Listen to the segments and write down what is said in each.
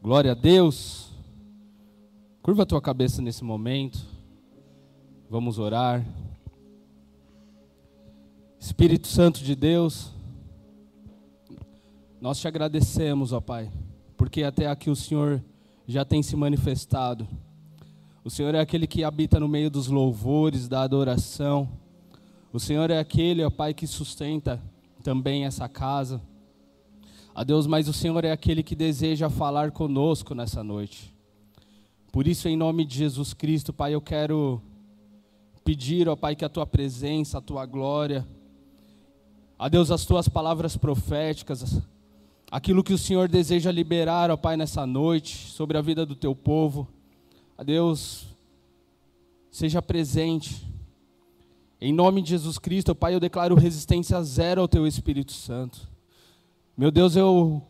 Glória a Deus. Curva a tua cabeça nesse momento. Vamos orar. Espírito Santo de Deus, nós te agradecemos, ó Pai, porque até aqui o Senhor já tem se manifestado. O Senhor é aquele que habita no meio dos louvores, da adoração. O Senhor é aquele, ó Pai, que sustenta também essa casa. A Deus, mas o Senhor é aquele que deseja falar conosco nessa noite. Por isso, em nome de Jesus Cristo, Pai, eu quero pedir, ó Pai, que a tua presença, a tua glória, a Deus, as tuas palavras proféticas, aquilo que o Senhor deseja liberar, ó Pai, nessa noite, sobre a vida do teu povo, a Deus, seja presente. Em nome de Jesus Cristo, Pai, eu declaro resistência zero ao teu Espírito Santo. Meu Deus, eu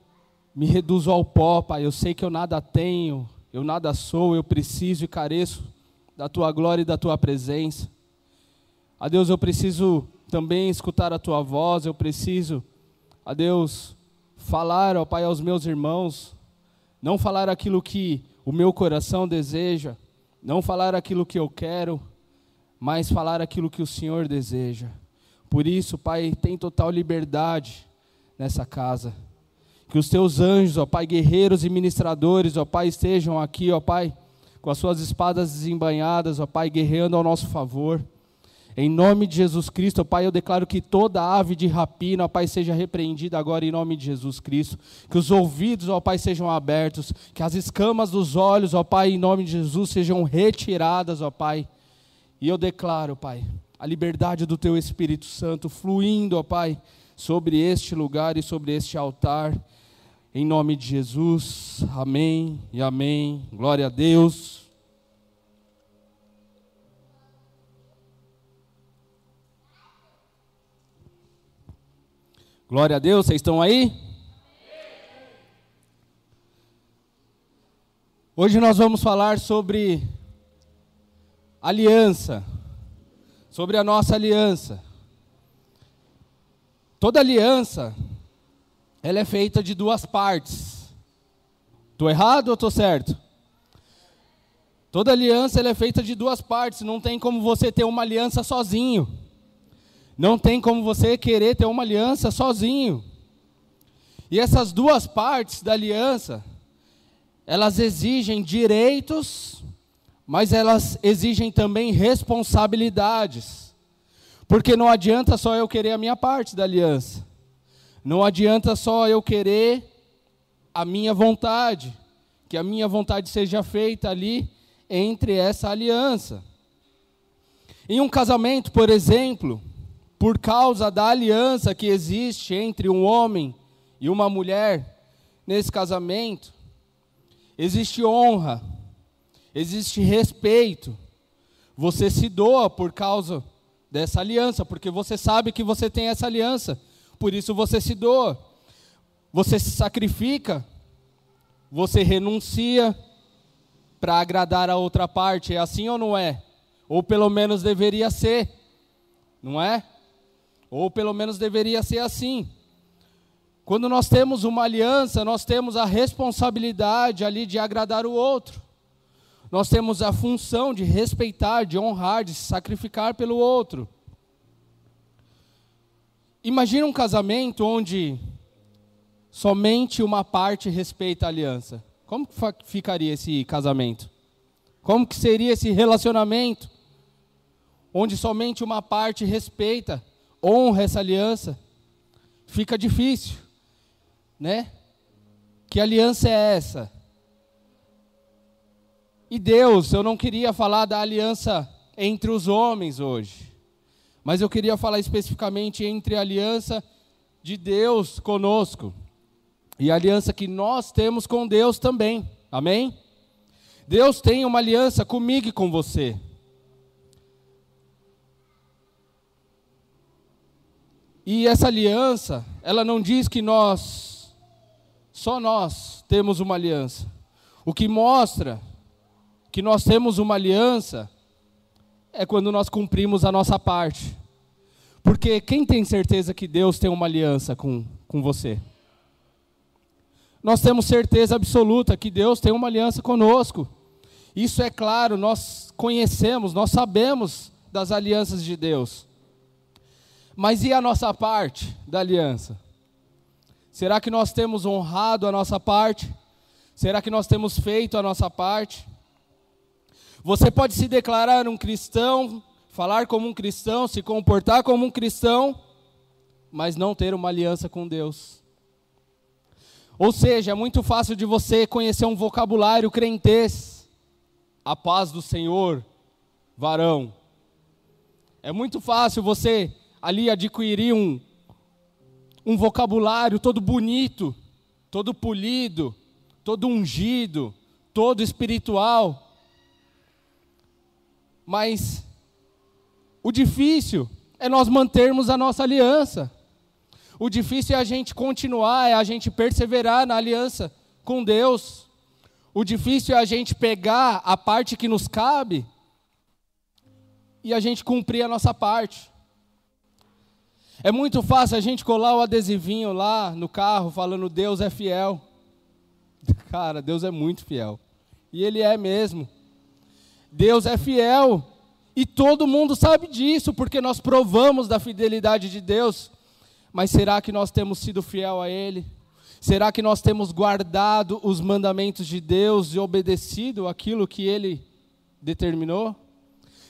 me reduzo ao pó, Pai. Eu sei que eu nada tenho, eu nada sou, eu preciso e careço da tua glória e da tua presença. A Deus, eu preciso também escutar a tua voz, eu preciso, a Deus, falar, ó Pai, aos meus irmãos, não falar aquilo que o meu coração deseja, não falar aquilo que eu quero, mas falar aquilo que o Senhor deseja. Por isso, Pai, tem total liberdade nessa casa. Que os teus anjos, ó Pai, guerreiros e ministradores, ó Pai, estejam aqui, ó Pai, com as suas espadas desembanhadas, ó Pai, guerreando ao nosso favor. Em nome de Jesus Cristo, ó Pai, eu declaro que toda ave de rapina, ó Pai, seja repreendida agora em nome de Jesus Cristo. Que os ouvidos, ó Pai, sejam abertos. Que as escamas dos olhos, ó Pai, em nome de Jesus, sejam retiradas, ó Pai. E eu declaro, Pai, a liberdade do Teu Espírito Santo fluindo, ó Pai, sobre este lugar e sobre este altar. Em nome de Jesus, amém e amém. Glória a Deus. Glória a Deus, vocês estão aí? Hoje nós vamos falar sobre aliança, sobre a nossa aliança. Toda aliança, ela é feita de duas partes. Estou errado ou estou certo? Toda aliança ela é feita de duas partes. Não tem como você ter uma aliança sozinho. Não tem como você querer ter uma aliança sozinho. E essas duas partes da aliança, elas exigem direitos, mas elas exigem também responsabilidades. Porque não adianta só eu querer a minha parte da aliança. Não adianta só eu querer a minha vontade, que a minha vontade seja feita ali entre essa aliança. Em um casamento, por exemplo, por causa da aliança que existe entre um homem e uma mulher, nesse casamento, existe honra, existe respeito. Você se doa por causa dessa aliança, porque você sabe que você tem essa aliança, por isso você se doa, você se sacrifica, você renuncia para agradar a outra parte, é assim ou não é? Ou pelo menos deveria ser, não é? Ou pelo menos deveria ser assim. Quando nós temos uma aliança, nós temos a responsabilidade ali de agradar o outro. Nós temos a função de respeitar, de honrar, de se sacrificar pelo outro. Imagina um casamento onde somente uma parte respeita a aliança. Como que ficaria esse casamento? Como que seria esse relacionamento? Onde somente uma parte respeita, honra essa aliança. Fica difícil, né? Que aliança é essa? E Deus, eu não queria falar da aliança entre os homens hoje, mas eu queria falar especificamente entre a aliança de Deus conosco e a aliança que nós temos com Deus também. Amém? Deus tem uma aliança comigo e com você. E essa aliança, ela não diz que nós, só nós, temos uma aliança. O que mostra que nós temos uma aliança é quando nós cumprimos a nossa parte. Porque quem tem certeza que Deus tem uma aliança com, com você? nós temos certeza absoluta que Deus tem uma aliança conosco. Isso é claro, nós conhecemos, nós sabemos das alianças de Deus. Mas e a nossa parte da aliança? Será que nós temos honrado a nossa parte? Será que nós temos feito a nossa parte? Você pode se declarar um cristão, falar como um cristão, se comportar como um cristão, mas não ter uma aliança com Deus. Ou seja, é muito fácil de você conhecer um vocabulário crentez. A paz do Senhor, varão. É muito fácil você ali adquirir um, um vocabulário todo bonito, todo polido, todo ungido, todo espiritual. Mas o difícil é nós mantermos a nossa aliança. O difícil é a gente continuar, é a gente perseverar na aliança com Deus. O difícil é a gente pegar a parte que nos cabe e a gente cumprir a nossa parte. É muito fácil a gente colar o adesivinho lá no carro falando Deus é fiel. Cara, Deus é muito fiel. E Ele é mesmo. Deus é fiel. E todo mundo sabe disso, porque nós provamos da fidelidade de Deus. Mas será que nós temos sido fiel a Ele? Será que nós temos guardado os mandamentos de Deus e obedecido aquilo que Ele determinou?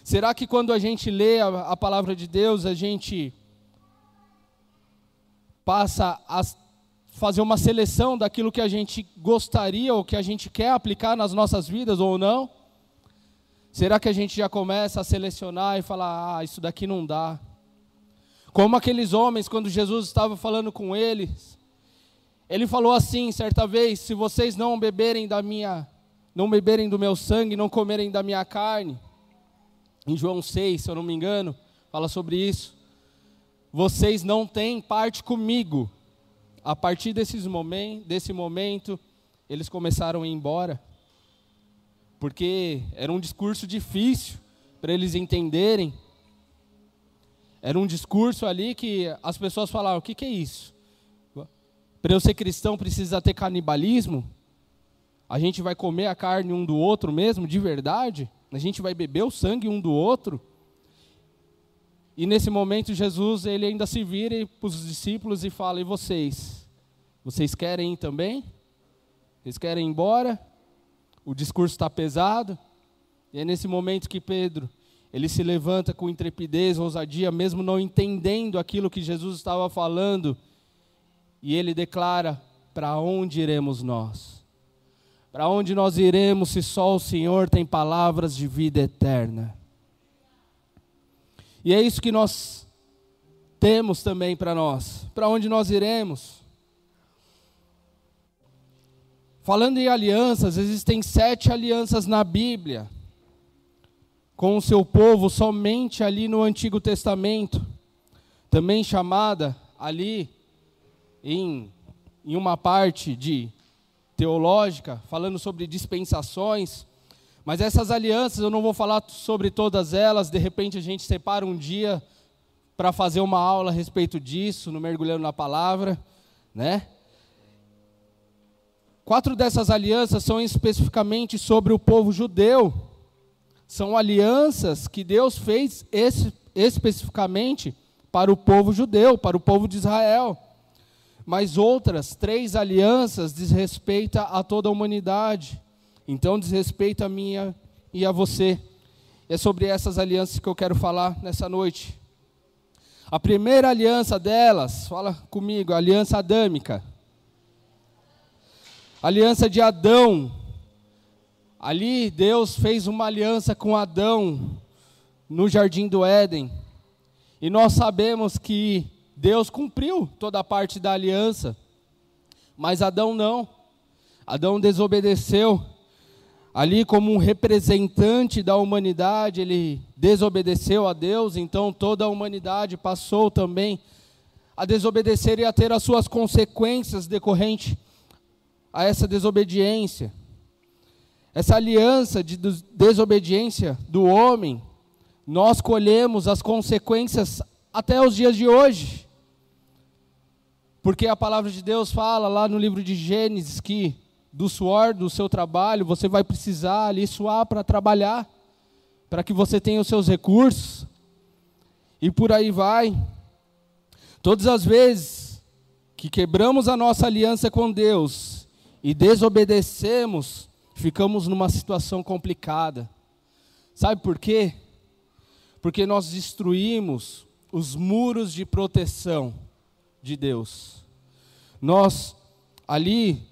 Será que quando a gente lê a, a palavra de Deus, a gente passa a fazer uma seleção daquilo que a gente gostaria ou que a gente quer aplicar nas nossas vidas ou não? Será que a gente já começa a selecionar e falar, ah, isso daqui não dá? Como aqueles homens, quando Jesus estava falando com eles, ele falou assim, certa vez: se vocês não beberem da minha, não beberem do meu sangue, não comerem da minha carne, em João 6, se eu não me engano, fala sobre isso. Vocês não têm parte comigo. A partir desses momentos, desse momento, eles começaram a ir embora porque era um discurso difícil para eles entenderem. Era um discurso ali que as pessoas falavam: o que, que é isso? Para eu ser cristão precisa ter canibalismo? A gente vai comer a carne um do outro mesmo, de verdade? A gente vai beber o sangue um do outro? E nesse momento Jesus ele ainda se vira para os discípulos e fala: E vocês? Vocês querem ir também? Vocês querem ir embora? O discurso está pesado, e é nesse momento que Pedro, ele se levanta com intrepidez, ousadia, mesmo não entendendo aquilo que Jesus estava falando, e ele declara: Para onde iremos nós? Para onde nós iremos se só o Senhor tem palavras de vida eterna? E é isso que nós temos também para nós. Para onde nós iremos? Falando em alianças, existem sete alianças na Bíblia com o seu povo somente ali no Antigo Testamento, também chamada ali em, em uma parte de teológica, falando sobre dispensações. Mas essas alianças, eu não vou falar sobre todas elas, de repente a gente separa um dia para fazer uma aula a respeito disso, no Mergulhando na Palavra, né? Quatro dessas alianças são especificamente sobre o povo judeu. São alianças que Deus fez especificamente para o povo judeu, para o povo de Israel. Mas outras três alianças diz respeito a toda a humanidade. Então diz respeito a minha e a você. É sobre essas alianças que eu quero falar nessa noite. A primeira aliança delas, fala comigo, a aliança adâmica aliança de Adão. Ali Deus fez uma aliança com Adão no jardim do Éden. E nós sabemos que Deus cumpriu toda a parte da aliança. Mas Adão não. Adão desobedeceu. Ali, como um representante da humanidade, ele desobedeceu a Deus, então toda a humanidade passou também a desobedecer e a ter as suas consequências decorrentes a essa desobediência. Essa aliança de desobediência do homem, nós colhemos as consequências até os dias de hoje. Porque a palavra de Deus fala lá no livro de Gênesis que do suor do seu trabalho você vai precisar ali suar para trabalhar, para que você tenha os seus recursos. E por aí vai. Todas as vezes que quebramos a nossa aliança com Deus e desobedecemos, ficamos numa situação complicada. Sabe por quê? Porque nós destruímos os muros de proteção de Deus. Nós ali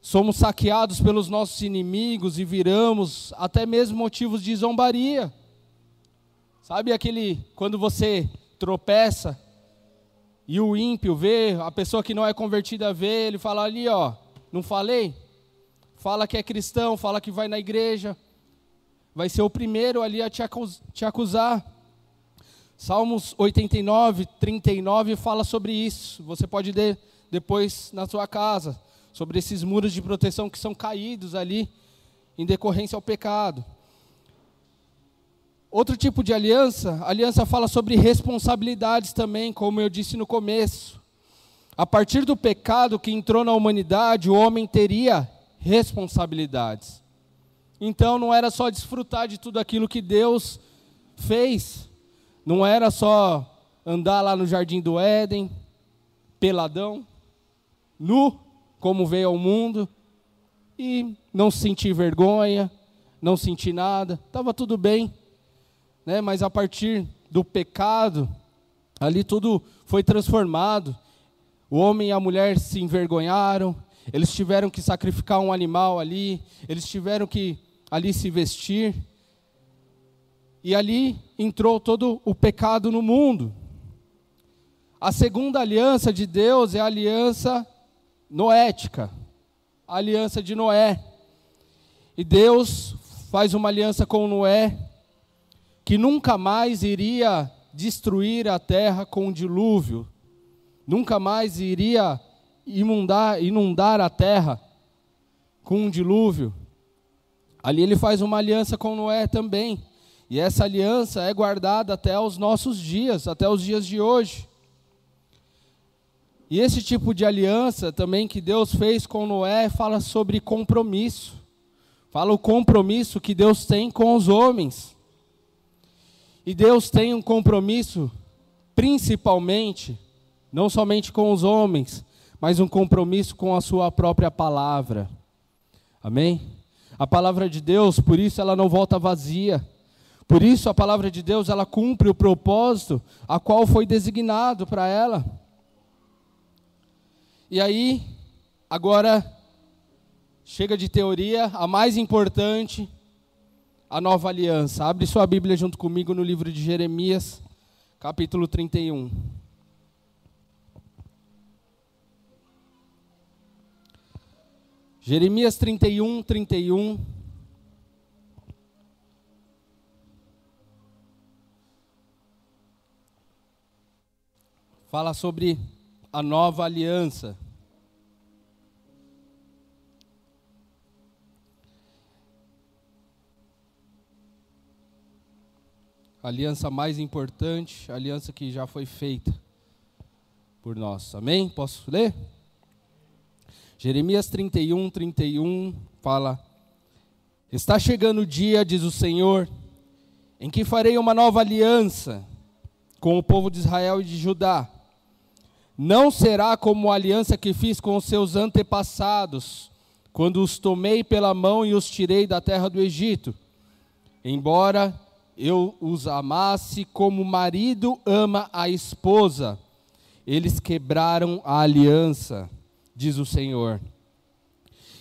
somos saqueados pelos nossos inimigos e viramos até mesmo motivos de zombaria. Sabe aquele quando você tropeça e o ímpio vê, a pessoa que não é convertida vê, ele fala ali, ó, não falei? Fala que é cristão, fala que vai na igreja. Vai ser o primeiro ali a te acusar. Salmos 89, 39 fala sobre isso. Você pode ler depois na sua casa, sobre esses muros de proteção que são caídos ali em decorrência ao pecado. Outro tipo de aliança, a aliança fala sobre responsabilidades também, como eu disse no começo. A partir do pecado que entrou na humanidade, o homem teria responsabilidades. Então não era só desfrutar de tudo aquilo que Deus fez, não era só andar lá no jardim do Éden, peladão, nu, como veio ao mundo, e não sentir vergonha, não sentir nada, estava tudo bem né? mas a partir do pecado, ali tudo foi transformado. O homem e a mulher se envergonharam, eles tiveram que sacrificar um animal ali, eles tiveram que ali se vestir. E ali entrou todo o pecado no mundo. A segunda aliança de Deus é a aliança noética, a aliança de Noé. E Deus faz uma aliança com Noé que nunca mais iria destruir a terra com o dilúvio, nunca mais iria inundar, inundar a terra com um dilúvio. Ali ele faz uma aliança com Noé também. E essa aliança é guardada até os nossos dias, até os dias de hoje. E esse tipo de aliança também que Deus fez com Noé fala sobre compromisso. Fala o compromisso que Deus tem com os homens. E Deus tem um compromisso, principalmente, não somente com os homens, mas um compromisso com a Sua própria palavra. Amém? A palavra de Deus, por isso ela não volta vazia. Por isso a palavra de Deus, ela cumpre o propósito a qual foi designado para ela. E aí, agora, chega de teoria, a mais importante, a nova aliança. Abre sua Bíblia junto comigo no livro de Jeremias, capítulo 31. Jeremias 31, 31. Fala sobre a nova aliança. a aliança mais importante, aliança que já foi feita por nós. Amém? Posso ler? Jeremias 31, 31 fala: Está chegando o dia, diz o Senhor, em que farei uma nova aliança com o povo de Israel e de Judá. Não será como a aliança que fiz com os seus antepassados, quando os tomei pela mão e os tirei da terra do Egito. Embora eu os amasse como o marido ama a esposa. Eles quebraram a aliança, diz o Senhor.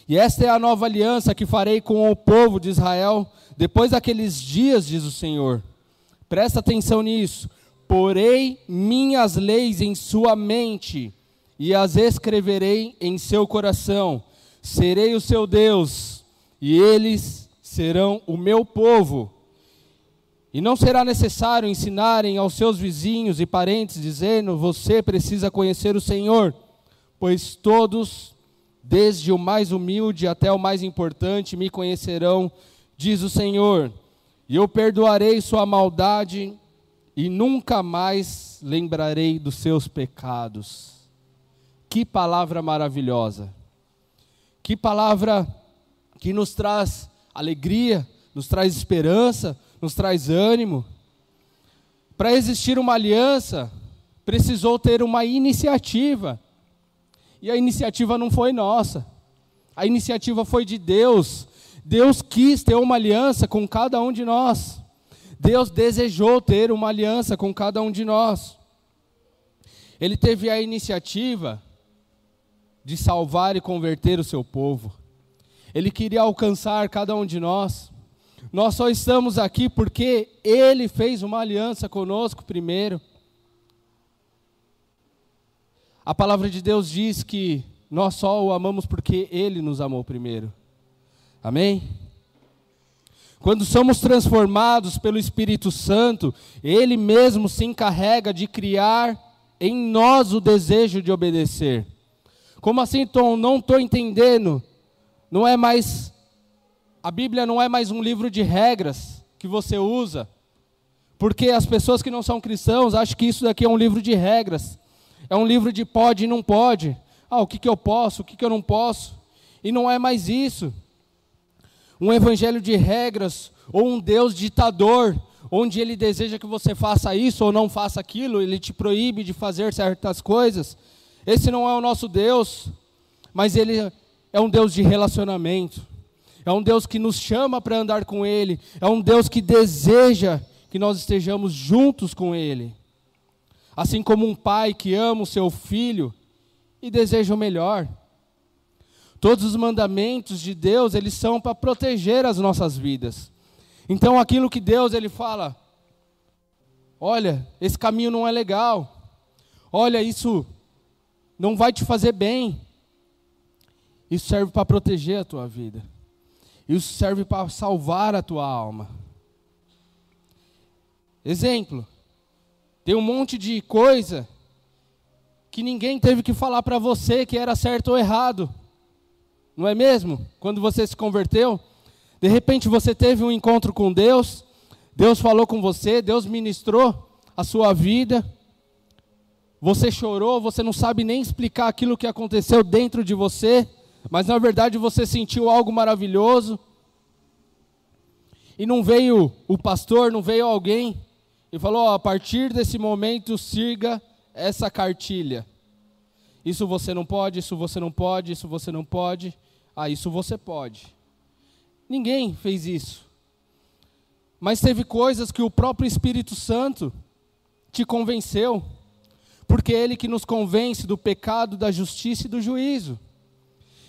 E esta é a nova aliança que farei com o povo de Israel depois daqueles dias, diz o Senhor. Presta atenção nisso. Porei minhas leis em sua mente e as escreverei em seu coração. Serei o seu Deus e eles serão o meu povo. E não será necessário ensinarem aos seus vizinhos e parentes, dizendo: Você precisa conhecer o Senhor, pois todos, desde o mais humilde até o mais importante, me conhecerão, diz o Senhor. E eu perdoarei sua maldade e nunca mais lembrarei dos seus pecados. que palavra maravilhosa. Que palavra que nos traz alegria, nos traz esperança, nos traz ânimo. Para existir uma aliança, precisou ter uma iniciativa. E a iniciativa não foi nossa. A iniciativa foi de Deus. Deus quis ter uma aliança com cada um de nós. Deus desejou ter uma aliança com cada um de nós. Ele teve a iniciativa de salvar e converter o seu povo. Ele queria alcançar cada um de nós. Nós só estamos aqui porque Ele fez uma aliança conosco primeiro. A palavra de Deus diz que nós só o amamos porque Ele nos amou primeiro. Amém? Quando somos transformados pelo Espírito Santo, Ele mesmo se encarrega de criar em nós o desejo de obedecer. Como assim, Tom? Não estou entendendo. Não é mais. A Bíblia não é mais um livro de regras que você usa. Porque as pessoas que não são cristãos acham que isso daqui é um livro de regras. É um livro de pode e não pode. Ah, o que, que eu posso, o que, que eu não posso. E não é mais isso. Um evangelho de regras ou um Deus ditador, onde ele deseja que você faça isso ou não faça aquilo, ele te proíbe de fazer certas coisas. Esse não é o nosso Deus, mas ele é um Deus de relacionamento. É um Deus que nos chama para andar com ele, é um Deus que deseja que nós estejamos juntos com ele. Assim como um pai que ama o seu filho e deseja o melhor. Todos os mandamentos de Deus, eles são para proteger as nossas vidas. Então aquilo que Deus ele fala, olha, esse caminho não é legal. Olha, isso não vai te fazer bem. Isso serve para proteger a tua vida. Isso serve para salvar a tua alma. Exemplo: tem um monte de coisa que ninguém teve que falar para você que era certo ou errado. Não é mesmo? Quando você se converteu, de repente você teve um encontro com Deus, Deus falou com você, Deus ministrou a sua vida. Você chorou, você não sabe nem explicar aquilo que aconteceu dentro de você, mas na verdade você sentiu algo maravilhoso. E não veio o pastor, não veio alguém e falou: a partir desse momento siga essa cartilha. Isso você não pode, isso você não pode, isso você não pode. Ah, isso você pode. Ninguém fez isso. Mas teve coisas que o próprio Espírito Santo te convenceu, porque é ele que nos convence do pecado, da justiça e do juízo.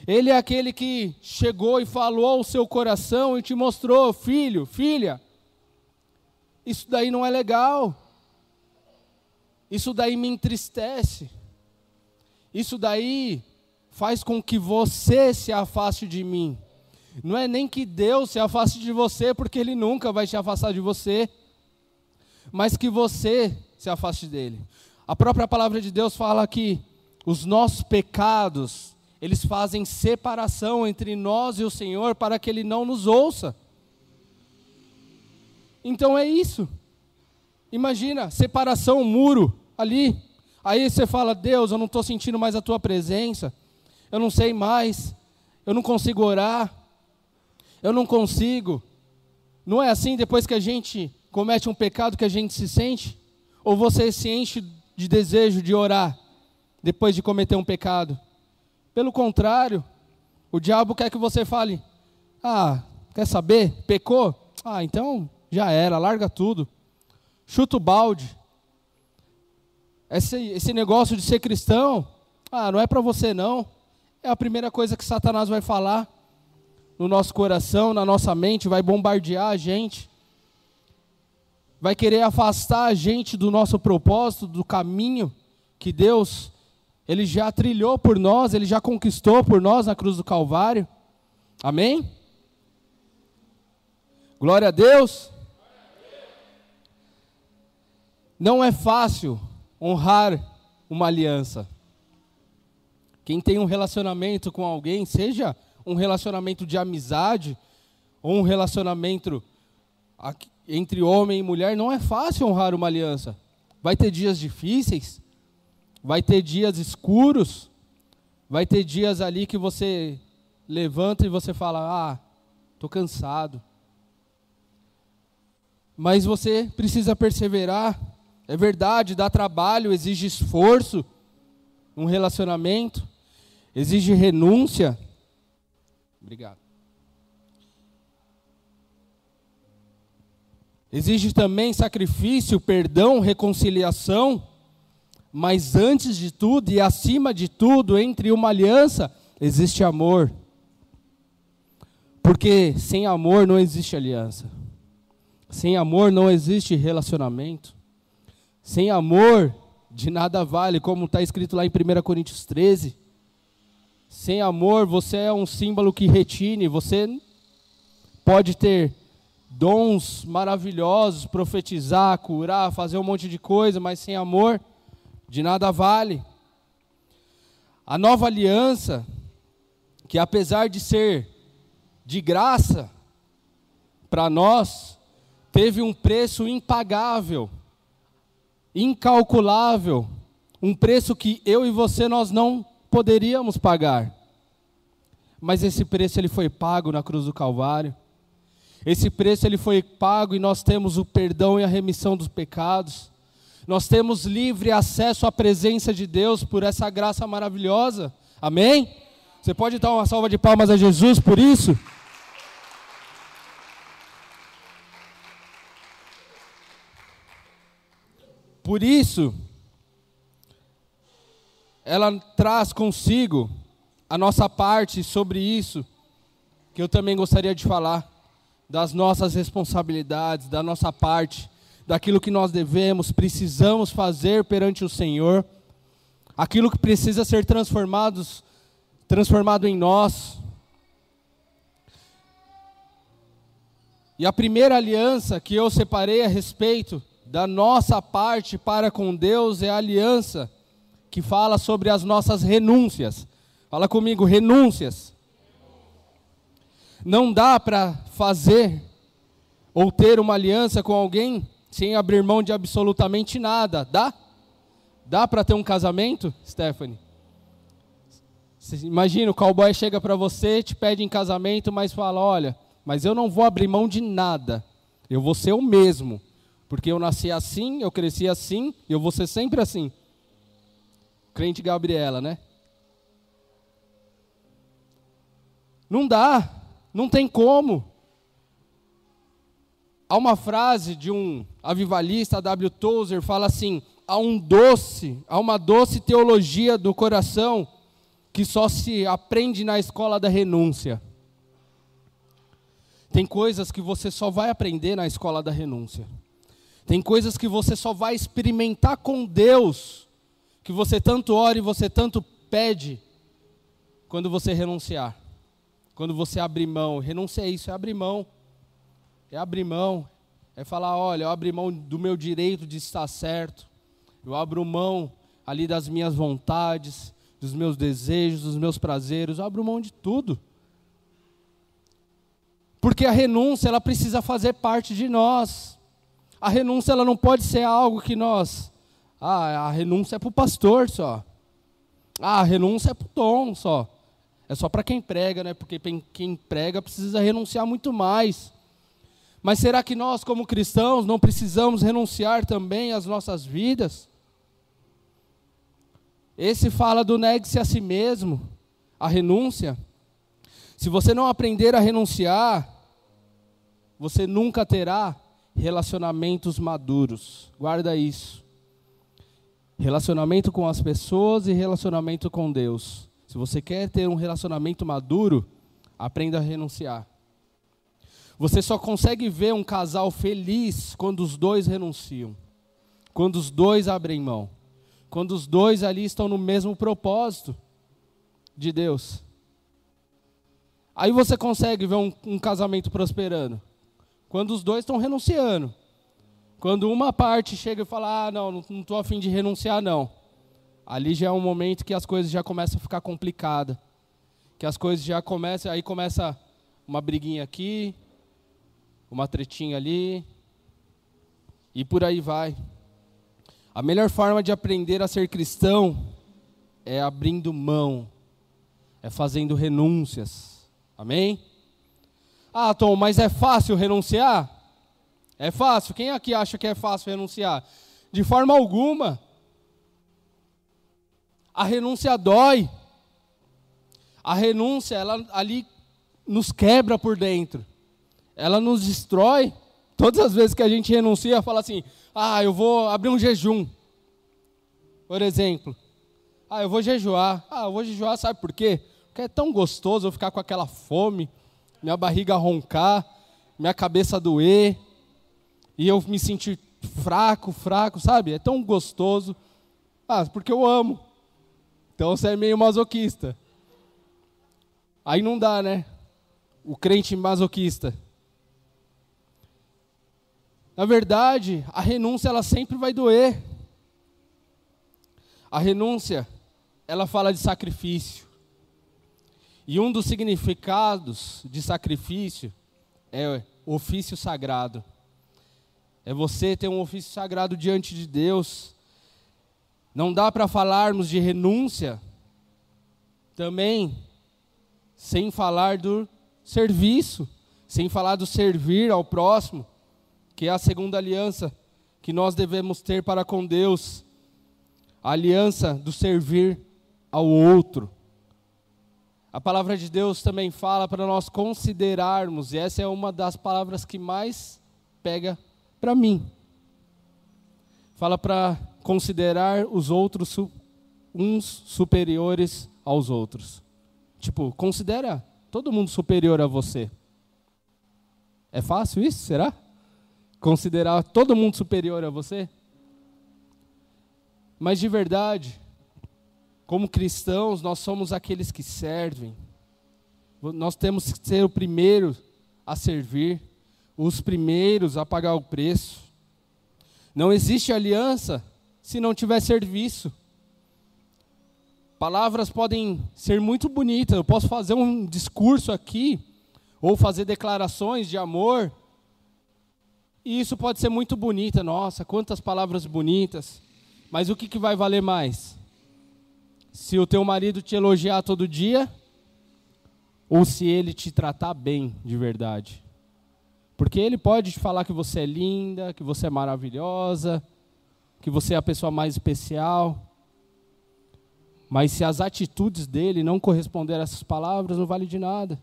Ele é aquele que chegou e falou ao seu coração e te mostrou, filho, filha, isso daí não é legal. Isso daí me entristece. Isso daí faz com que você se afaste de mim. Não é nem que Deus se afaste de você, porque Ele nunca vai te afastar de você, mas que você se afaste dele. A própria palavra de Deus fala que os nossos pecados, eles fazem separação entre nós e o Senhor para que Ele não nos ouça. Então é isso. Imagina, separação, muro ali. Aí você fala, Deus, eu não estou sentindo mais a tua presença. Eu não sei mais. Eu não consigo orar. Eu não consigo. Não é assim depois que a gente comete um pecado que a gente se sente? Ou você se enche de desejo de orar depois de cometer um pecado? Pelo contrário, o diabo quer que você fale: Ah, quer saber? Pecou? Ah, então já era, larga tudo. Chuta o balde. Esse, esse negócio de ser cristão, ah, não é para você não. É a primeira coisa que Satanás vai falar no nosso coração, na nossa mente, vai bombardear a gente. Vai querer afastar a gente do nosso propósito, do caminho que Deus ele já trilhou por nós, ele já conquistou por nós na cruz do Calvário. Amém? Glória a Deus. Não é fácil honrar uma aliança. Quem tem um relacionamento com alguém, seja um relacionamento de amizade ou um relacionamento entre homem e mulher, não é fácil honrar uma aliança. Vai ter dias difíceis, vai ter dias escuros, Vai ter dias ali que você levanta e você fala: "Ah, tô cansado". Mas você precisa perseverar. É verdade, dá trabalho, exige esforço, um relacionamento, exige renúncia. Obrigado. Exige também sacrifício, perdão, reconciliação. Mas antes de tudo e acima de tudo, entre uma aliança, existe amor. Porque sem amor não existe aliança. Sem amor não existe relacionamento. Sem amor, de nada vale, como está escrito lá em 1 Coríntios 13. Sem amor, você é um símbolo que retine, você pode ter dons maravilhosos, profetizar, curar, fazer um monte de coisa, mas sem amor, de nada vale. A nova aliança, que apesar de ser de graça para nós, teve um preço impagável, incalculável, um preço que eu e você nós não poderíamos pagar. Mas esse preço ele foi pago na cruz do Calvário. Esse preço ele foi pago e nós temos o perdão e a remissão dos pecados. Nós temos livre acesso à presença de Deus por essa graça maravilhosa. Amém? Você pode dar uma salva de palmas a Jesus por isso? Por isso, ela traz consigo a nossa parte sobre isso, que eu também gostaria de falar das nossas responsabilidades, da nossa parte, daquilo que nós devemos, precisamos fazer perante o Senhor, aquilo que precisa ser transformado, transformado em nós. E a primeira aliança que eu separei a respeito da nossa parte para com Deus é a aliança que fala sobre as nossas renúncias. Fala comigo, renúncias. Não dá para fazer ou ter uma aliança com alguém sem abrir mão de absolutamente nada. Dá? Dá para ter um casamento, Stephanie? imagina, o cowboy chega para você, te pede em casamento, mas fala: Olha, mas eu não vou abrir mão de nada. Eu vou ser o mesmo. Porque eu nasci assim, eu cresci assim, eu vou ser sempre assim. Crente Gabriela, né? Não dá. Não tem como. Há uma frase de um avivalista, W. Tozer, fala assim: há um doce, há uma doce teologia do coração que só se aprende na escola da renúncia. Tem coisas que você só vai aprender na escola da renúncia. Tem coisas que você só vai experimentar com Deus, que você tanto ora e você tanto pede, quando você renunciar. Quando você abrir mão, renunciar a isso, é abrir mão. É abrir mão. É falar, olha, eu abri mão do meu direito de estar certo. Eu abro mão ali das minhas vontades, dos meus desejos, dos meus prazeres. Eu abro mão de tudo. Porque a renúncia, ela precisa fazer parte de nós. A renúncia, ela não pode ser algo que nós. Ah, a renúncia é para o pastor só. Ah, a renúncia é para o Tom só. É só para quem prega, né? Porque quem prega precisa renunciar muito mais. Mas será que nós, como cristãos, não precisamos renunciar também às nossas vidas? Esse fala do negue-se a si mesmo, a renúncia. Se você não aprender a renunciar, você nunca terá relacionamentos maduros. Guarda isso. Relacionamento com as pessoas e relacionamento com Deus. Se você quer ter um relacionamento maduro, aprenda a renunciar. Você só consegue ver um casal feliz quando os dois renunciam, quando os dois abrem mão, quando os dois ali estão no mesmo propósito de Deus. Aí você consegue ver um, um casamento prosperando, quando os dois estão renunciando. Quando uma parte chega e fala: Ah, não, não estou afim de renunciar, não ali já é um momento que as coisas já começam a ficar complicadas. Que as coisas já começam, aí começa uma briguinha aqui, uma tretinha ali, e por aí vai. A melhor forma de aprender a ser cristão é abrindo mão é fazendo renúncias. Amém? Ah, Tom, mas é fácil renunciar? É fácil. Quem aqui acha que é fácil renunciar? De forma alguma. A renúncia dói. A renúncia, ela ali nos quebra por dentro. Ela nos destrói. Todas as vezes que a gente renuncia, fala assim: "Ah, eu vou abrir um jejum". Por exemplo, "Ah, eu vou jejuar". "Ah, eu vou jejuar, sabe por quê? Porque é tão gostoso eu ficar com aquela fome, minha barriga roncar, minha cabeça doer, e eu me sentir fraco, fraco, sabe? É tão gostoso. Ah, porque eu amo. Então você é meio masoquista. Aí não dá, né? O crente masoquista. Na verdade, a renúncia ela sempre vai doer. A renúncia, ela fala de sacrifício. E um dos significados de sacrifício é ofício sagrado. É você ter um ofício sagrado diante de Deus. Não dá para falarmos de renúncia também sem falar do serviço, sem falar do servir ao próximo, que é a segunda aliança que nós devemos ter para com Deus, a aliança do servir ao outro. A palavra de Deus também fala para nós considerarmos, e essa é uma das palavras que mais pega para mim. Fala para considerar os outros uns superiores aos outros. Tipo, considera todo mundo superior a você. É fácil isso, será? Considerar todo mundo superior a você? Mas de verdade, como cristãos, nós somos aqueles que servem. Nós temos que ser o primeiro a servir os primeiros a pagar o preço. Não existe aliança se não tiver serviço. Palavras podem ser muito bonitas, eu posso fazer um discurso aqui, ou fazer declarações de amor, e isso pode ser muito bonita, nossa, quantas palavras bonitas, mas o que, que vai valer mais? Se o teu marido te elogiar todo dia, ou se ele te tratar bem de verdade? Porque ele pode te falar que você é linda, que você é maravilhosa, que você é a pessoa mais especial. Mas se as atitudes dele não corresponderem a essas palavras, não vale de nada.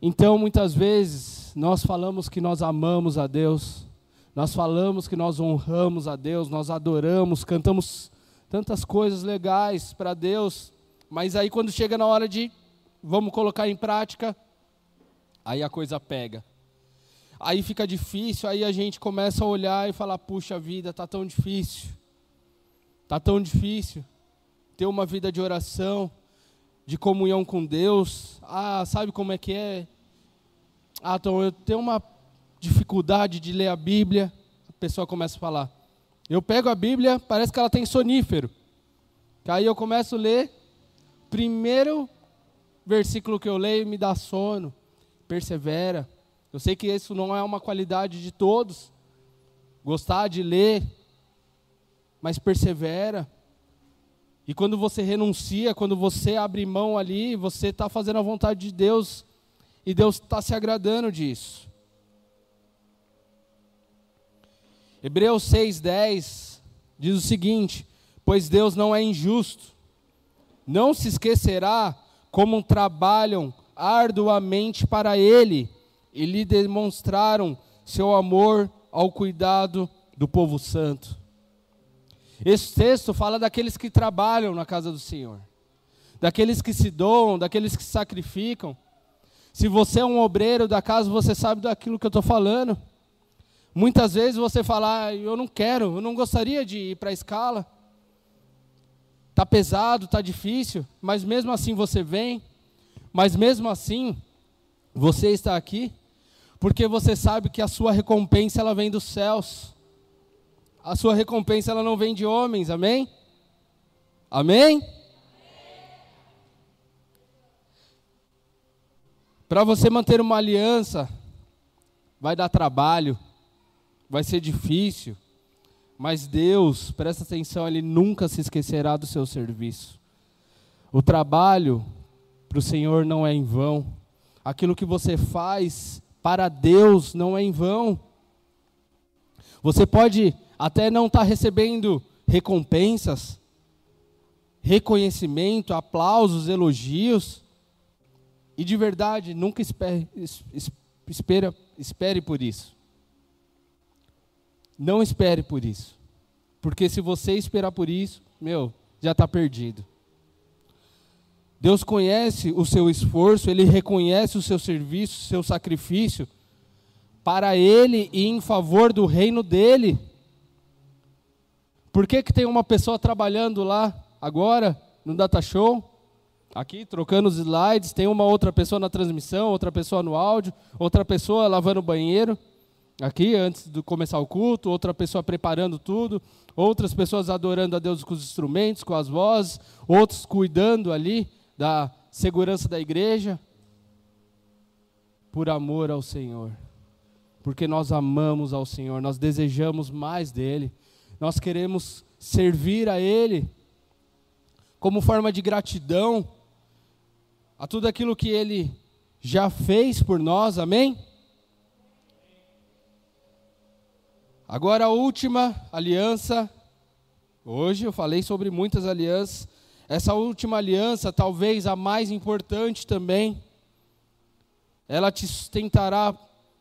Então, muitas vezes, nós falamos que nós amamos a Deus, nós falamos que nós honramos a Deus, nós adoramos, cantamos tantas coisas legais para Deus, mas aí quando chega na hora de vamos colocar em prática, Aí a coisa pega. Aí fica difícil, aí a gente começa a olhar e falar: puxa vida, tá tão difícil. Tá tão difícil ter uma vida de oração, de comunhão com Deus. Ah, sabe como é que é? Ah, então eu tenho uma dificuldade de ler a Bíblia. A pessoa começa a falar. Eu pego a Bíblia, parece que ela tem sonífero. Aí eu começo a ler, primeiro versículo que eu leio me dá sono persevera. Eu sei que isso não é uma qualidade de todos, gostar de ler, mas persevera. E quando você renuncia, quando você abre mão ali, você está fazendo a vontade de Deus e Deus está se agradando disso. Hebreus 6,10 diz o seguinte: Pois Deus não é injusto, não se esquecerá como trabalham arduamente para ele e lhe demonstraram seu amor ao cuidado do povo santo. Esse texto fala daqueles que trabalham na casa do Senhor, daqueles que se doam, daqueles que sacrificam. Se você é um obreiro da casa, você sabe daquilo que eu estou falando. Muitas vezes você fala, ah, eu não quero, eu não gostaria de ir para a escala. Está pesado, está difícil, mas mesmo assim você vem. Mas mesmo assim, você está aqui porque você sabe que a sua recompensa ela vem dos céus. A sua recompensa ela não vem de homens, amém? Amém? Para você manter uma aliança, vai dar trabalho, vai ser difícil, mas Deus, presta atenção, Ele nunca se esquecerá do seu serviço. O trabalho para o Senhor não é em vão. Aquilo que você faz para Deus não é em vão. Você pode até não estar tá recebendo recompensas, reconhecimento, aplausos, elogios, e de verdade, nunca espere, espere, espere por isso. Não espere por isso. Porque se você esperar por isso, meu, já está perdido. Deus conhece o seu esforço, Ele reconhece o seu serviço, o seu sacrifício para Ele e em favor do reino dEle. Por que, que tem uma pessoa trabalhando lá agora, no Data Show, aqui trocando os slides, tem uma outra pessoa na transmissão, outra pessoa no áudio, outra pessoa lavando o banheiro, aqui antes de começar o culto, outra pessoa preparando tudo, outras pessoas adorando a Deus com os instrumentos, com as vozes, outros cuidando ali da segurança da igreja, por amor ao Senhor, porque nós amamos ao Senhor, nós desejamos mais dele, nós queremos servir a Ele como forma de gratidão a tudo aquilo que Ele já fez por nós, amém? Agora a última aliança. Hoje eu falei sobre muitas alianças. Essa última aliança, talvez a mais importante também, ela te sustentará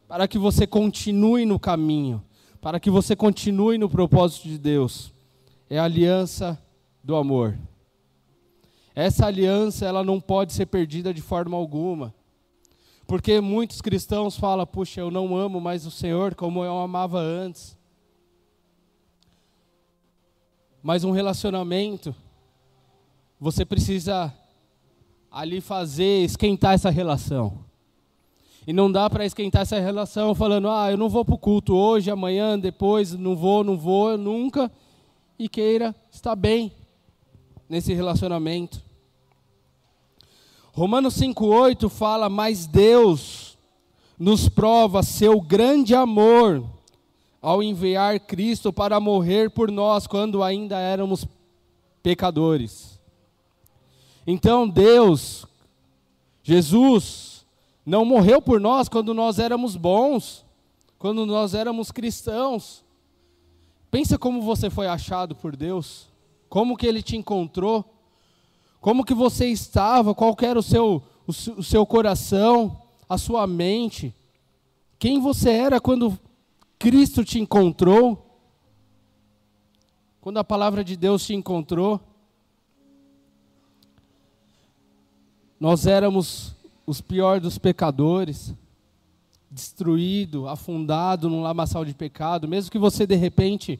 para que você continue no caminho, para que você continue no propósito de Deus. É a aliança do amor. Essa aliança, ela não pode ser perdida de forma alguma. Porque muitos cristãos falam: puxa, eu não amo mais o Senhor como eu amava antes. Mas um relacionamento, você precisa ali fazer, esquentar essa relação. E não dá para esquentar essa relação falando: ah, eu não vou para o culto hoje, amanhã, depois, não vou, não vou, nunca. E queira estar bem nesse relacionamento. Romanos 5,8 fala: Mas Deus nos prova seu grande amor ao enviar Cristo para morrer por nós quando ainda éramos pecadores. Então Deus, Jesus, não morreu por nós quando nós éramos bons, quando nós éramos cristãos. Pensa como você foi achado por Deus, como que Ele te encontrou como que você estava, qual era o seu, o seu coração, a sua mente, quem você era quando Cristo te encontrou, quando a palavra de Deus te encontrou. Nós éramos os piores dos pecadores, destruído, afundado num lamaçal de pecado, mesmo que você de repente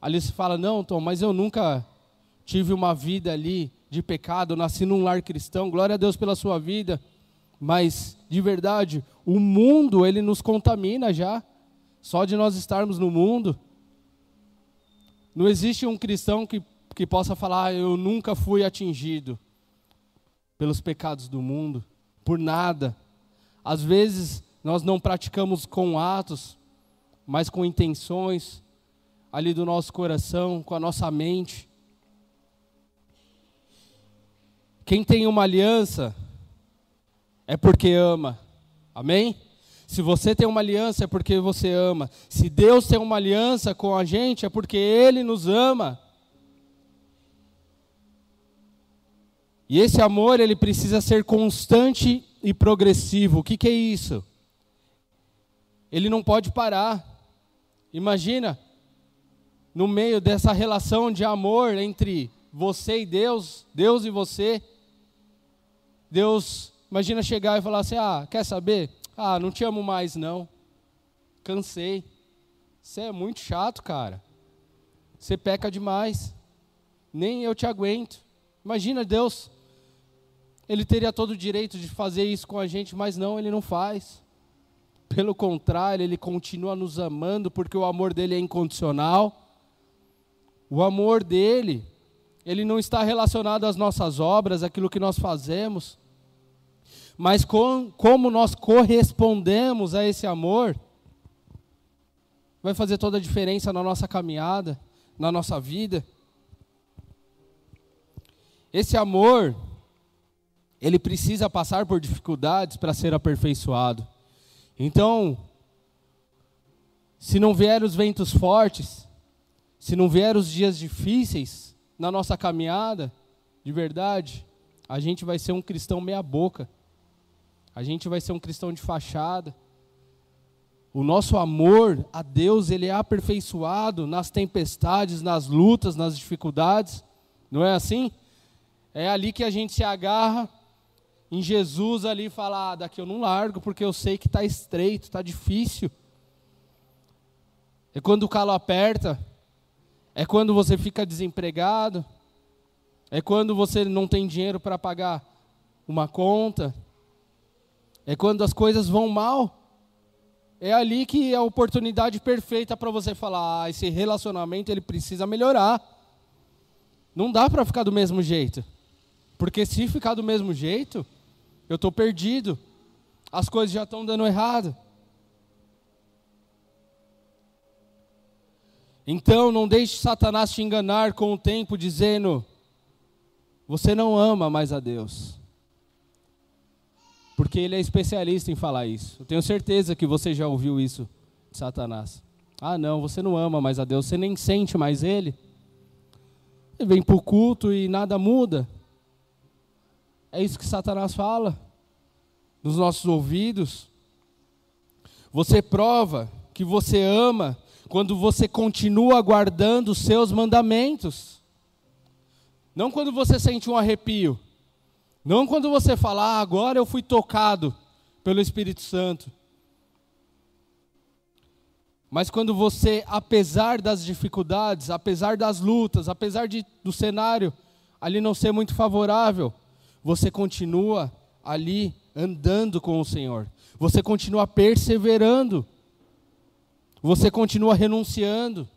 ali se fala, não, Tom, mas eu nunca tive uma vida ali de pecado, nasci num lar cristão, glória a Deus pela sua vida, mas de verdade, o mundo ele nos contamina já, só de nós estarmos no mundo. Não existe um cristão que, que possa falar, ah, eu nunca fui atingido pelos pecados do mundo, por nada. Às vezes nós não praticamos com atos, mas com intenções ali do nosso coração, com a nossa mente. Quem tem uma aliança é porque ama. Amém? Se você tem uma aliança é porque você ama. Se Deus tem uma aliança com a gente é porque Ele nos ama. E esse amor ele precisa ser constante e progressivo. O que, que é isso? Ele não pode parar. Imagina, no meio dessa relação de amor entre você e Deus, Deus e você, Deus, imagina chegar e falar assim: ah, quer saber? Ah, não te amo mais não. Cansei. Você é muito chato, cara. Você peca demais. Nem eu te aguento. Imagina Deus. Ele teria todo o direito de fazer isso com a gente, mas não, ele não faz. Pelo contrário, ele continua nos amando porque o amor dele é incondicional. O amor dele ele não está relacionado às nossas obras, aquilo que nós fazemos, mas com, como nós correspondemos a esse amor, vai fazer toda a diferença na nossa caminhada, na nossa vida. Esse amor, ele precisa passar por dificuldades para ser aperfeiçoado. Então, se não vier os ventos fortes, se não vier os dias difíceis na nossa caminhada, de verdade, a gente vai ser um cristão meia-boca. A gente vai ser um cristão de fachada. O nosso amor a Deus, ele é aperfeiçoado nas tempestades, nas lutas, nas dificuldades. Não é assim? É ali que a gente se agarra em Jesus ali e fala: ah, daqui eu não largo, porque eu sei que está estreito, está difícil. É quando o calo aperta, é quando você fica desempregado, é quando você não tem dinheiro para pagar uma conta, é quando as coisas vão mal. É ali que é a oportunidade perfeita para você falar: ah, esse relacionamento ele precisa melhorar. Não dá para ficar do mesmo jeito. Porque se ficar do mesmo jeito, eu estou perdido. As coisas já estão dando errado. Então não deixe Satanás te enganar com o tempo dizendo: você não ama mais a Deus. Porque ele é especialista em falar isso. Eu tenho certeza que você já ouviu isso de Satanás. Ah, não, você não ama mais a Deus, você nem sente mais ele. Ele vem para o culto e nada muda. É isso que Satanás fala nos nossos ouvidos. Você prova que você ama quando você continua guardando os seus mandamentos. Não quando você sente um arrepio. Não quando você fala, ah, agora eu fui tocado pelo Espírito Santo. Mas quando você, apesar das dificuldades, apesar das lutas, apesar de, do cenário ali não ser muito favorável, você continua ali andando com o Senhor. Você continua perseverando. Você continua renunciando.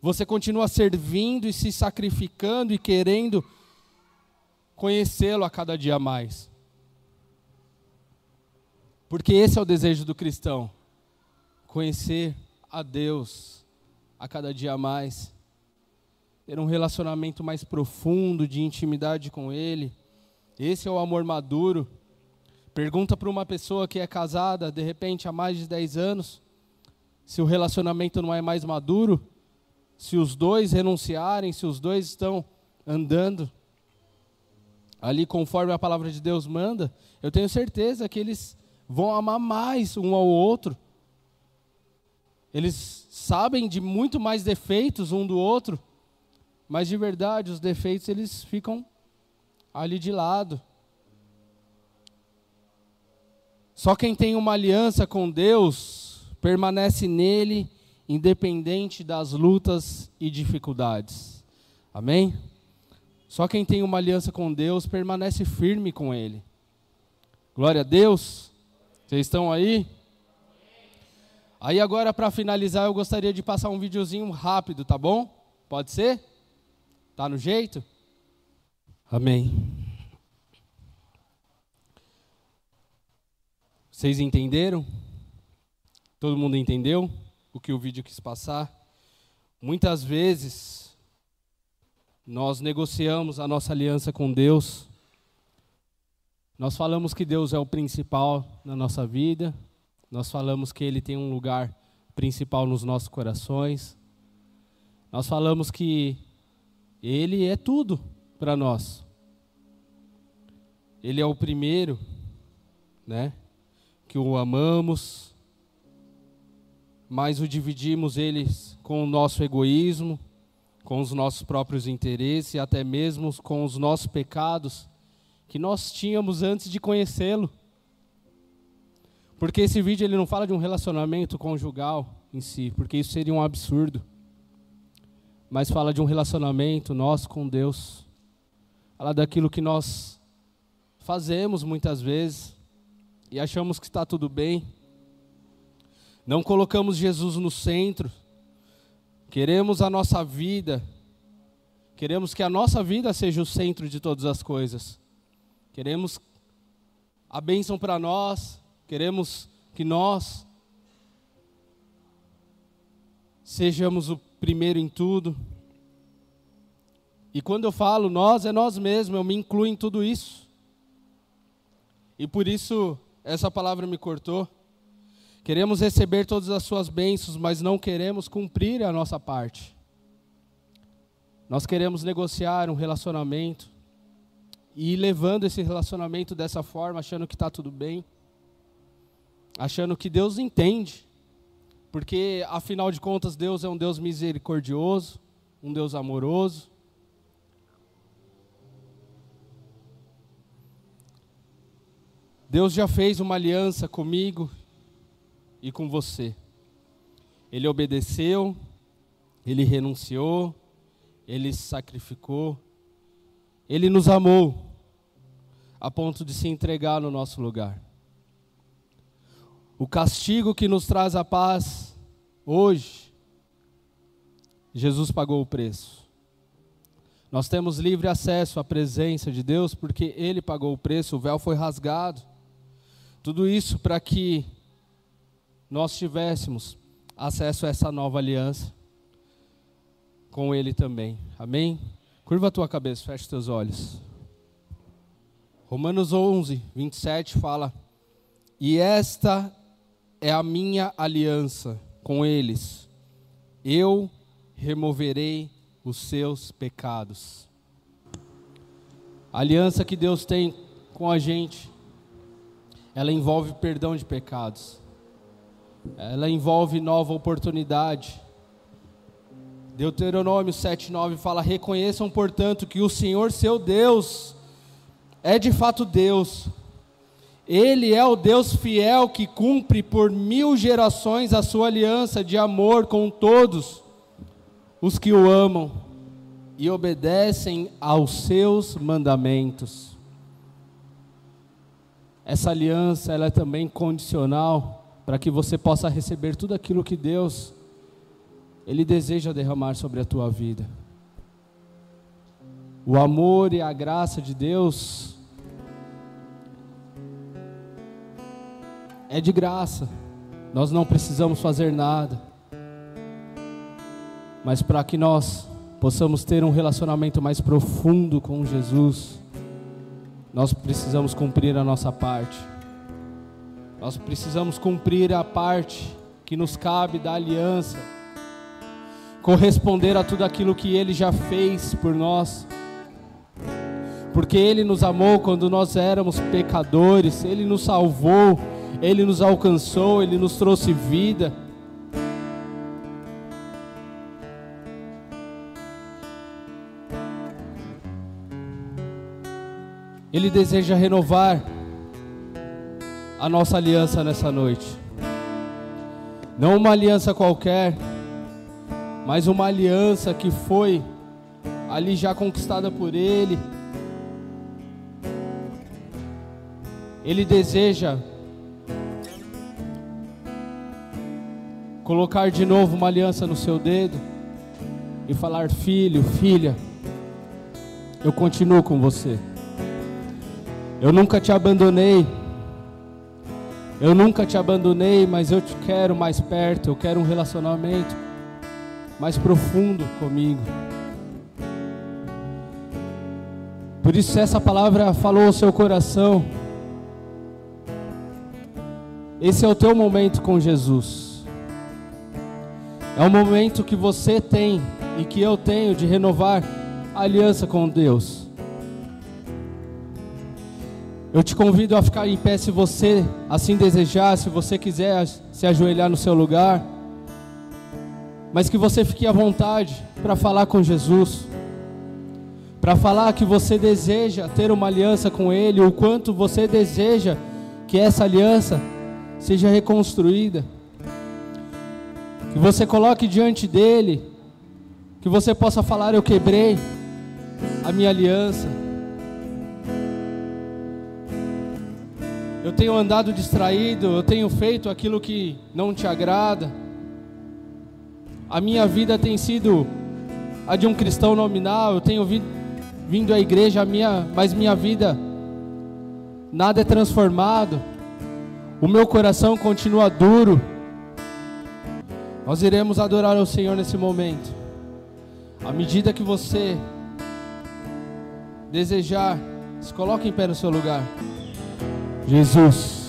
Você continua servindo e se sacrificando e querendo conhecê-lo a cada dia mais. Porque esse é o desejo do cristão: conhecer a Deus a cada dia mais, ter um relacionamento mais profundo de intimidade com Ele esse é o amor maduro. Pergunta para uma pessoa que é casada, de repente, há mais de 10 anos, se o relacionamento não é mais maduro, se os dois renunciarem, se os dois estão andando ali conforme a palavra de Deus manda, eu tenho certeza que eles vão amar mais um ao outro. Eles sabem de muito mais defeitos um do outro, mas de verdade os defeitos eles ficam ali de lado. Só quem tem uma aliança com Deus permanece nele, independente das lutas e dificuldades. Amém? Só quem tem uma aliança com Deus permanece firme com Ele. Glória a Deus. Vocês estão aí? Aí agora para finalizar eu gostaria de passar um videozinho rápido, tá bom? Pode ser? Tá no jeito? Amém. Vocês entenderam? Todo mundo entendeu o que o vídeo quis passar? Muitas vezes nós negociamos a nossa aliança com Deus. Nós falamos que Deus é o principal na nossa vida. Nós falamos que Ele tem um lugar principal nos nossos corações. Nós falamos que Ele é tudo para nós. Ele é o primeiro, né? Que o amamos, mas o dividimos eles com o nosso egoísmo, com os nossos próprios interesses e até mesmo com os nossos pecados que nós tínhamos antes de conhecê-lo. Porque esse vídeo ele não fala de um relacionamento conjugal em si, porque isso seria um absurdo. Mas fala de um relacionamento nosso com Deus Fala daquilo que nós fazemos muitas vezes e achamos que está tudo bem. Não colocamos Jesus no centro. Queremos a nossa vida. Queremos que a nossa vida seja o centro de todas as coisas. Queremos a bênção para nós. Queremos que nós sejamos o primeiro em tudo. E quando eu falo nós, é nós mesmos, eu me incluo em tudo isso. e por isso essa palavra me cortou. Queremos receber todas as suas bênçãos, mas não queremos cumprir a nossa parte. Nós queremos negociar um relacionamento e ir levando esse relacionamento dessa forma, achando que está tudo bem, achando que Deus entende, porque afinal de contas Deus é um Deus misericordioso, um Deus amoroso. Deus já fez uma aliança comigo e com você. Ele obedeceu, ele renunciou, ele se sacrificou, ele nos amou a ponto de se entregar no nosso lugar. O castigo que nos traz a paz hoje, Jesus pagou o preço. Nós temos livre acesso à presença de Deus porque Ele pagou o preço, o véu foi rasgado. Tudo isso para que nós tivéssemos acesso a essa nova aliança com Ele também. Amém? Curva a tua cabeça, fecha os teus olhos. Romanos 11, 27 fala: E esta é a minha aliança com eles, eu removerei os seus pecados. A aliança que Deus tem com a gente, ela envolve perdão de pecados ela envolve nova oportunidade. Deuteronômio 7,9 fala: Reconheçam, portanto, que o Senhor seu Deus é de fato Deus. Ele é o Deus fiel que cumpre por mil gerações a sua aliança de amor com todos os que o amam e obedecem aos seus mandamentos. Essa aliança ela é também condicional para que você possa receber tudo aquilo que Deus ele deseja derramar sobre a tua vida. O amor e a graça de Deus é de graça. Nós não precisamos fazer nada. Mas para que nós possamos ter um relacionamento mais profundo com Jesus, nós precisamos cumprir a nossa parte. Nós precisamos cumprir a parte que nos cabe da aliança, corresponder a tudo aquilo que Ele já fez por nós, porque Ele nos amou quando nós éramos pecadores, Ele nos salvou, Ele nos alcançou, Ele nos trouxe vida. Ele deseja renovar a nossa aliança nessa noite. Não uma aliança qualquer, mas uma aliança que foi ali já conquistada por Ele. Ele deseja colocar de novo uma aliança no seu dedo e falar: Filho, filha, eu continuo com você. Eu nunca te abandonei. Eu nunca te abandonei, mas eu te quero mais perto. Eu quero um relacionamento mais profundo comigo. Por isso, se essa palavra falou ao seu coração, esse é o teu momento com Jesus. É o momento que você tem e que eu tenho de renovar a aliança com Deus. Eu te convido a ficar em pé se você assim desejar, se você quiser se ajoelhar no seu lugar. Mas que você fique à vontade para falar com Jesus. Para falar que você deseja ter uma aliança com Ele, o quanto você deseja que essa aliança seja reconstruída. Que você coloque diante dele, que você possa falar: Eu quebrei a minha aliança. Eu tenho andado distraído, eu tenho feito aquilo que não te agrada. A minha vida tem sido a de um cristão nominal, eu tenho vindo, à igreja, minha, mas minha vida nada é transformado. O meu coração continua duro. Nós iremos adorar ao Senhor nesse momento. À medida que você desejar, se coloque em pé no seu lugar. Jesus,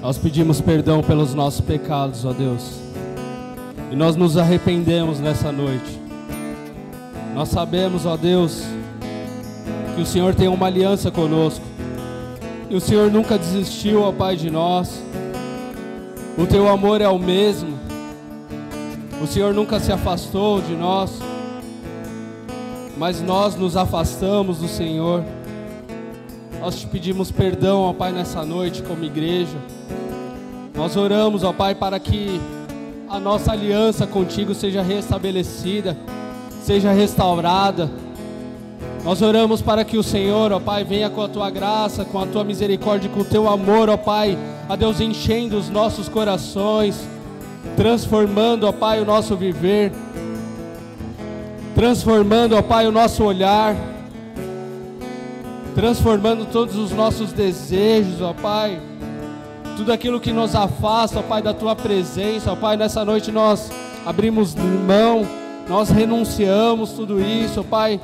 nós pedimos perdão pelos nossos pecados, ó Deus. E nós nos arrependemos nessa noite. Nós sabemos, ó Deus, que o Senhor tem uma aliança conosco. E o Senhor nunca desistiu, ó Pai, de nós. O teu amor é o mesmo. O Senhor nunca se afastou de nós. Mas nós nos afastamos do Senhor. Nós te pedimos perdão, ó Pai, nessa noite como igreja. Nós oramos, ó Pai, para que a nossa aliança contigo seja restabelecida, seja restaurada. Nós oramos para que o Senhor, ó Pai, venha com a tua graça, com a tua misericórdia, com o teu amor, ó Pai, a Deus enchendo os nossos corações, transformando, ó Pai, o nosso viver, transformando, ó Pai, o nosso olhar, transformando todos os nossos desejos, ó Pai tudo aquilo que nos afasta, ó Pai, da tua presença, ó Pai, nessa noite nós abrimos mão, nós renunciamos tudo isso, ó Pai,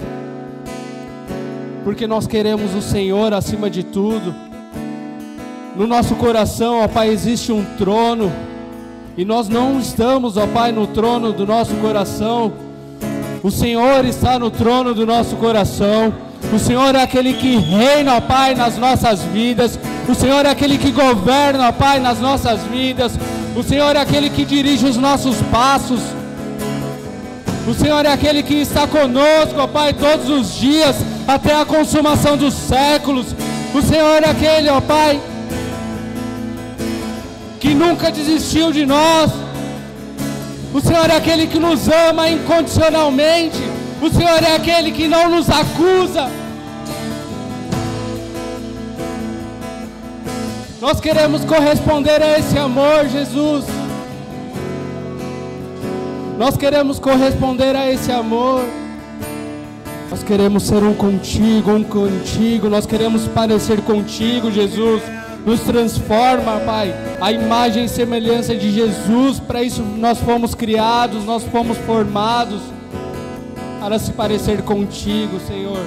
porque nós queremos o Senhor acima de tudo. No nosso coração, ó Pai, existe um trono, e nós não estamos, ó Pai, no trono do nosso coração. O Senhor está no trono do nosso coração. O Senhor é aquele que reina, ó Pai, nas nossas vidas. O Senhor é aquele que governa, ó Pai, nas nossas vidas. O Senhor é aquele que dirige os nossos passos. O Senhor é aquele que está conosco, ó Pai, todos os dias, até a consumação dos séculos. O Senhor é aquele, ó Pai, que nunca desistiu de nós. O Senhor é aquele que nos ama incondicionalmente. O Senhor é aquele que não nos acusa. Nós queremos corresponder a esse amor, Jesus. Nós queremos corresponder a esse amor. Nós queremos ser um contigo, um contigo. Nós queremos parecer contigo, Jesus. Nos transforma, Pai, a imagem e semelhança de Jesus. Para isso nós fomos criados, nós fomos formados para se parecer contigo, Senhor.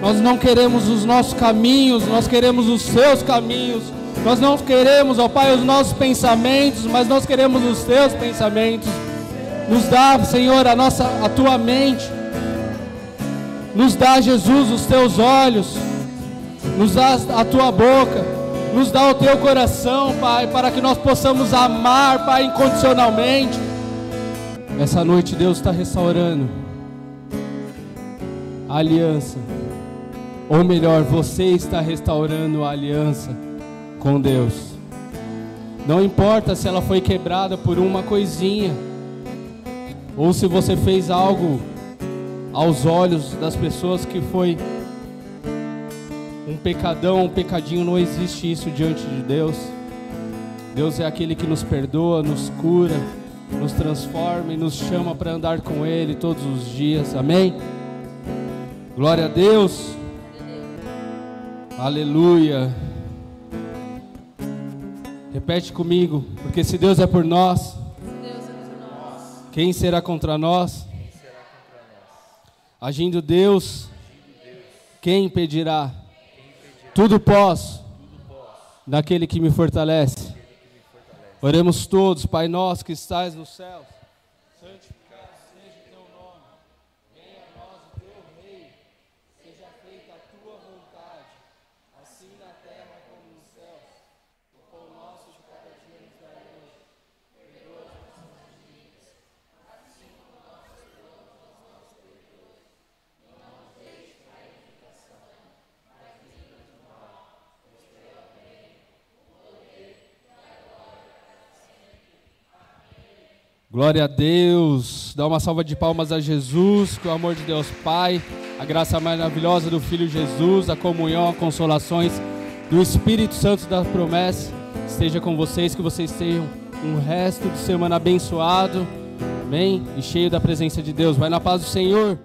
Nós não queremos os nossos caminhos, nós queremos os seus caminhos. Nós não queremos, ó Pai, os nossos pensamentos, mas nós queremos os teus pensamentos. Nos dá, Senhor, a nossa a tua mente. Nos dá, Jesus, os teus olhos. Nos dá a tua boca. Nos dá o teu coração, Pai, para que nós possamos amar, Pai, incondicionalmente. Essa noite Deus está restaurando aliança. Ou melhor, você está restaurando a aliança com Deus. Não importa se ela foi quebrada por uma coisinha, ou se você fez algo aos olhos das pessoas que foi um pecadão, um pecadinho, não existe isso diante de Deus. Deus é aquele que nos perdoa, nos cura, nos transforma e nos chama para andar com Ele todos os dias. Amém? Glória a Deus. Aleluia. Repete comigo, porque se Deus é por nós, quem será contra nós? Agindo Deus, quem impedirá? Tudo posso naquele que me fortalece. Oremos todos, Pai nosso que estás no céu. Glória a Deus. Dá uma salva de palmas a Jesus, com o amor de Deus Pai, a graça maravilhosa do Filho Jesus, a comunhão, as consolações do Espírito Santo da promessa esteja com vocês, que vocês tenham um resto de semana abençoado, amém? E cheio da presença de Deus. Vai na paz do Senhor.